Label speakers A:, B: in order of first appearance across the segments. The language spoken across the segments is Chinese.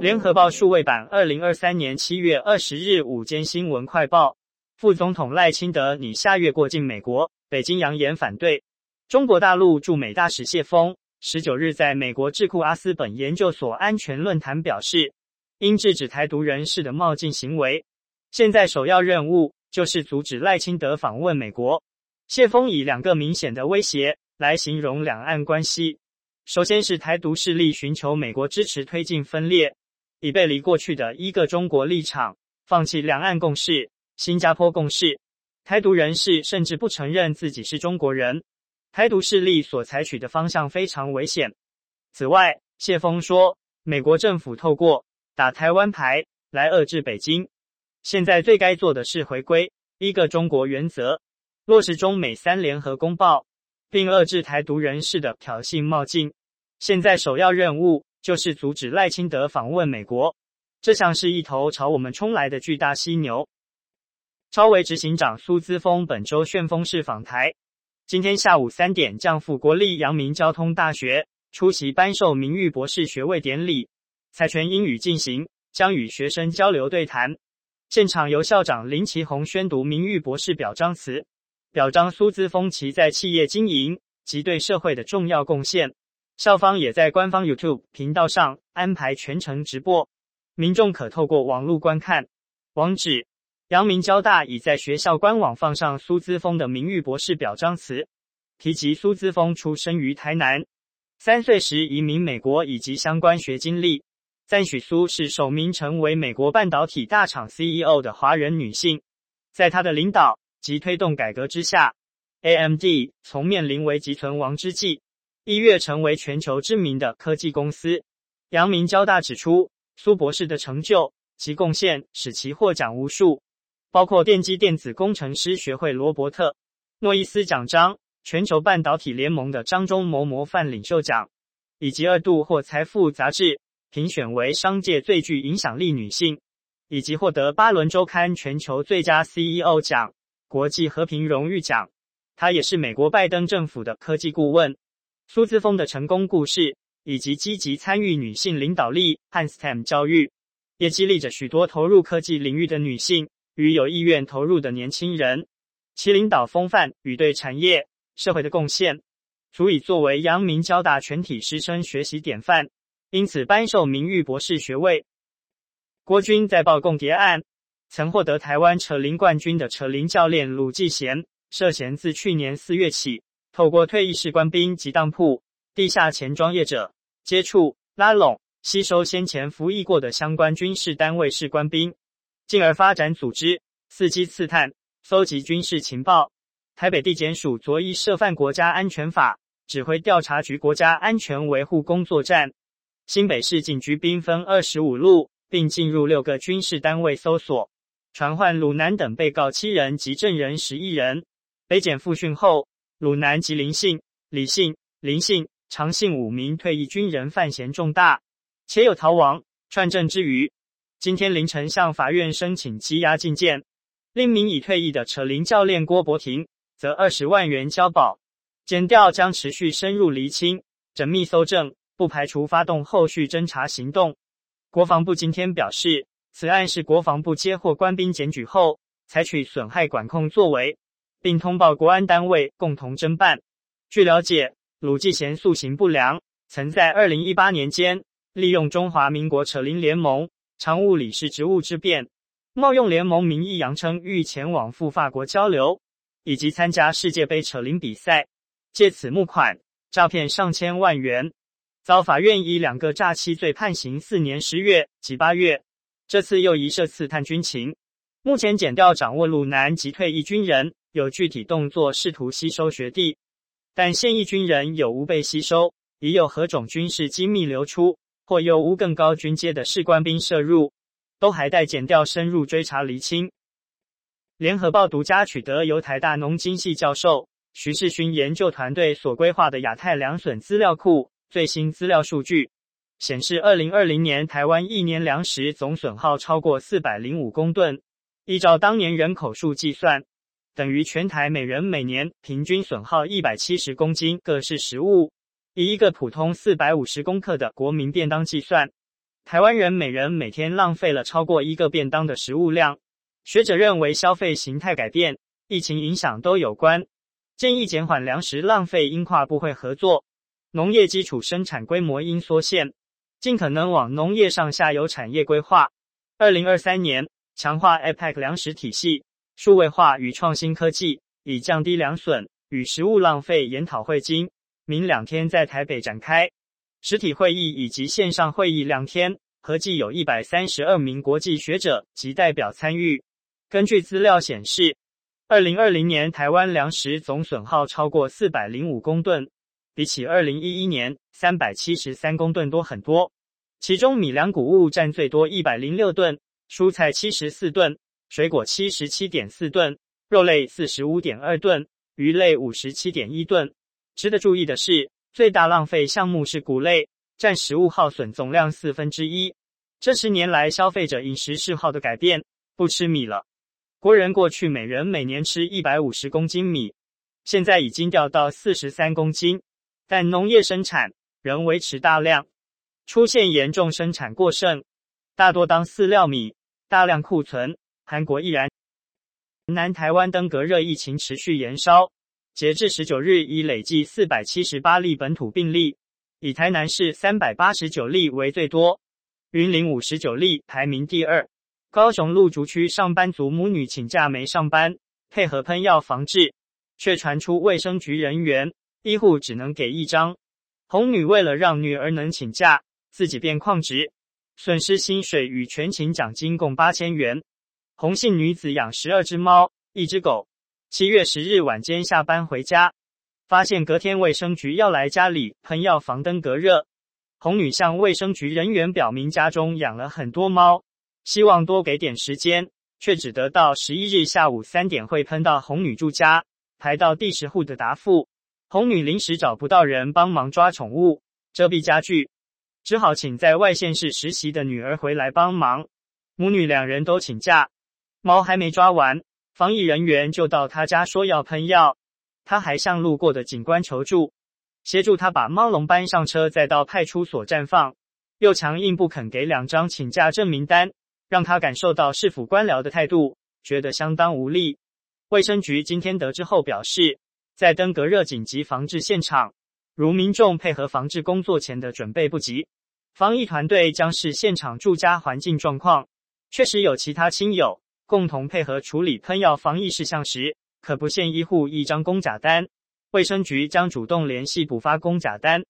A: 联合报数位版，二零二三年七月二十日午间新闻快报：副总统赖清德拟下月过境美国，北京扬言反对。中国大陆驻美大使谢峰十九日在美国智库阿斯本研究所安全论坛表示，应制止台独人士的冒进行为。现在首要任务就是阻止赖清德访问美国。谢峰以两个明显的威胁来形容两岸关系：首先是台独势力寻求美国支持推进分裂，已背离过去的一个中国立场，放弃两岸共识、新加坡共识。台独人士甚至不承认自己是中国人。台独势力所采取的方向非常危险。此外，谢峰说，美国政府透过打台湾牌来遏制北京，现在最该做的是回归一个中国原则。落实中美三联合公报，并遏制台独人士的挑衅冒进。现在首要任务就是阻止赖清德访问美国。这像是一头朝我们冲来的巨大犀牛。超维执行长苏姿丰本周旋风式访台，今天下午三点将赴国立阳明交通大学出席颁授名誉博士学位典礼，采全英语进行，将与学生交流对谈。现场由校长林奇宏宣读名誉博士表彰词。表彰苏姿丰其在企业经营及对社会的重要贡献。校方也在官方 YouTube 频道上安排全程直播，民众可透过网络观看。网址：阳明交大已在学校官网放上苏姿丰的名誉博士表彰词，提及苏姿丰出生于台南，三岁时移民美国以及相关学经历，赞许苏是首名成为美国半导体大厂 CEO 的华人女性，在她的领导。及推动改革之下，AMD 从面临危急存亡之际，一跃成为全球知名的科技公司。阳明交大指出，苏博士的成就及贡献使其获奖无数，包括电机电子工程师学会罗伯特·诺伊斯奖章、全球半导体联盟的张忠谋模范领袖奖，以及二度获财富杂志评选为商界最具影响力女性，以及获得巴伦周刊全球最佳 CEO 奖。国际和平荣誉奖，他也是美国拜登政府的科技顾问。苏姿丰的成功故事，以及积极参与女性领导力和 STEM 教育，也激励着许多投入科技领域的女性与有意愿投入的年轻人。其领导风范与对产业、社会的贡献，足以作为阳明交大全体师生学习典范，因此颁授名誉博士学位。郭军在报共谍案。曾获得台湾扯铃冠军的扯铃教练鲁继贤，涉嫌自去年四月起，透过退役士官兵及当铺、地下钱庄业者接触、拉拢、吸收先前服役过的相关军事单位士官兵，进而发展组织，伺机刺探、搜集军事情报。台北地检署昨依涉犯国家安全法，指挥调查局国家安全维护工作站、新北市警局兵分二十五路，并进入六个军事单位搜索。传唤鲁南等被告七人及证人十一人。北检复讯后，鲁南及林姓、李姓、林姓、常姓五名退役军人犯嫌重大，且有逃亡、串证之虞。今天凌晨向法院申请羁押禁见。另名已退役的扯铃教练郭伯廷，则二十万元交保。检调将持续深入厘清、缜密搜证，不排除发动后续侦查行动。国防部今天表示。此案是国防部接获官兵检举后，采取损害管控作为，并通报国安单位共同侦办。据了解，鲁继贤素行不良，曾在二零一八年间利用中华民国扯铃联盟常务理事职务之便，冒用联盟名义，扬称欲前往赴法国交流，以及参加世界杯扯铃比赛，借此募款诈骗上千万元，遭法院以两个诈欺罪判刑四年十月及八月。这次又疑涉刺探军情，目前检调掌握鲁南及退役军人有具体动作，试图吸收学弟，但现役军人有无被吸收，已有何种军事机密流出，或有无更高军阶的士官兵涉入，都还待检调深入追查厘清。联合报独家取得由台大农经系教授徐世勋研究团队所规划的亚太粮损资料库最新资料数据。显示，二零二零年台湾一年粮食总损耗超过四百零五公吨，依照当年人口数计算，等于全台每人每年平均损耗一百七十公斤各式食物。以一个普通四百五十公克的国民便当计算，台湾人每人每天浪费了超过一个便当的食物量。学者认为，消费形态改变、疫情影响都有关。建议减缓粮食浪费，应跨部会合作，农业基础生产规模应缩限，尽可能往农业上下游产业规划。二零二三年，强化 APEC 粮食体系、数位化与创新科技，以降低粮损与食物浪费研讨会今明两天在台北展开，实体会议以及线上会议两天，合计有一百三十二名国际学者及代表参与。根据资料显示，二零二零年台湾粮食总损耗超过四百零五公吨，比起二零一一年三百七十三公吨多很多。其中米粮谷物占最多一百零六吨，蔬菜七十四吨，水果七十七点四吨，肉类四十五点二吨，鱼类五十七点一吨。值得注意的是，最大浪费项目是谷类，占食物耗损总量四分之一。这十年来消费者饮食嗜好的改变，不吃米了。国人过去每人每年吃一百五十公斤米，现在已经掉到四十三公斤，但农业生产仍维持大量，出现严重生产过剩，大多当饲料米，大量库存。韩国亦然。南台湾登革热疫情持续延烧，截至十九日已累计四百七十八例本土病例，以台南市三百八十九例为最多，云林五十九例排名第二。高雄陆竹区上班族母女请假没上班，配合喷药防治，却传出卫生局人员、医护只能给一张。红女为了让女儿能请假，自己变旷职，损失薪水与全勤奖金共八千元。红姓女子养十二只猫、一只狗，七月十日晚间下班回家，发现隔天卫生局要来家里喷药防登革热。红女向卫生局人员表明家中养了很多猫。希望多给点时间，却只得到十一日下午三点会喷到红女住家，排到第十户的答复。红女临时找不到人帮忙抓宠物、遮蔽家具，只好请在外县市实习的女儿回来帮忙。母女两人都请假，猫还没抓完，防疫人员就到他家说要喷药。他还向路过的警官求助，协助他把猫笼搬上车，再到派出所暂放，又强硬不肯给两张请假证明单。让他感受到市府官僚的态度，觉得相当无力。卫生局今天得知后表示，在登革热紧急防治现场，如民众配合防治工作前的准备不及，防疫团队将视现场住家环境状况，确实有其他亲友共同配合处理喷药防疫事项时，可不限一户一张公假单。卫生局将主动联系补发公假单，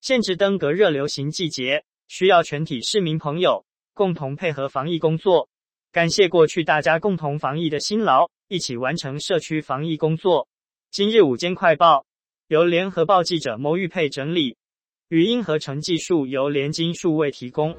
A: 限制登革热流行季节，需要全体市民朋友。共同配合防疫工作，感谢过去大家共同防疫的辛劳，一起完成社区防疫工作。今日午间快报由联合报记者牟玉佩整理，语音合成技术由联金数位提供。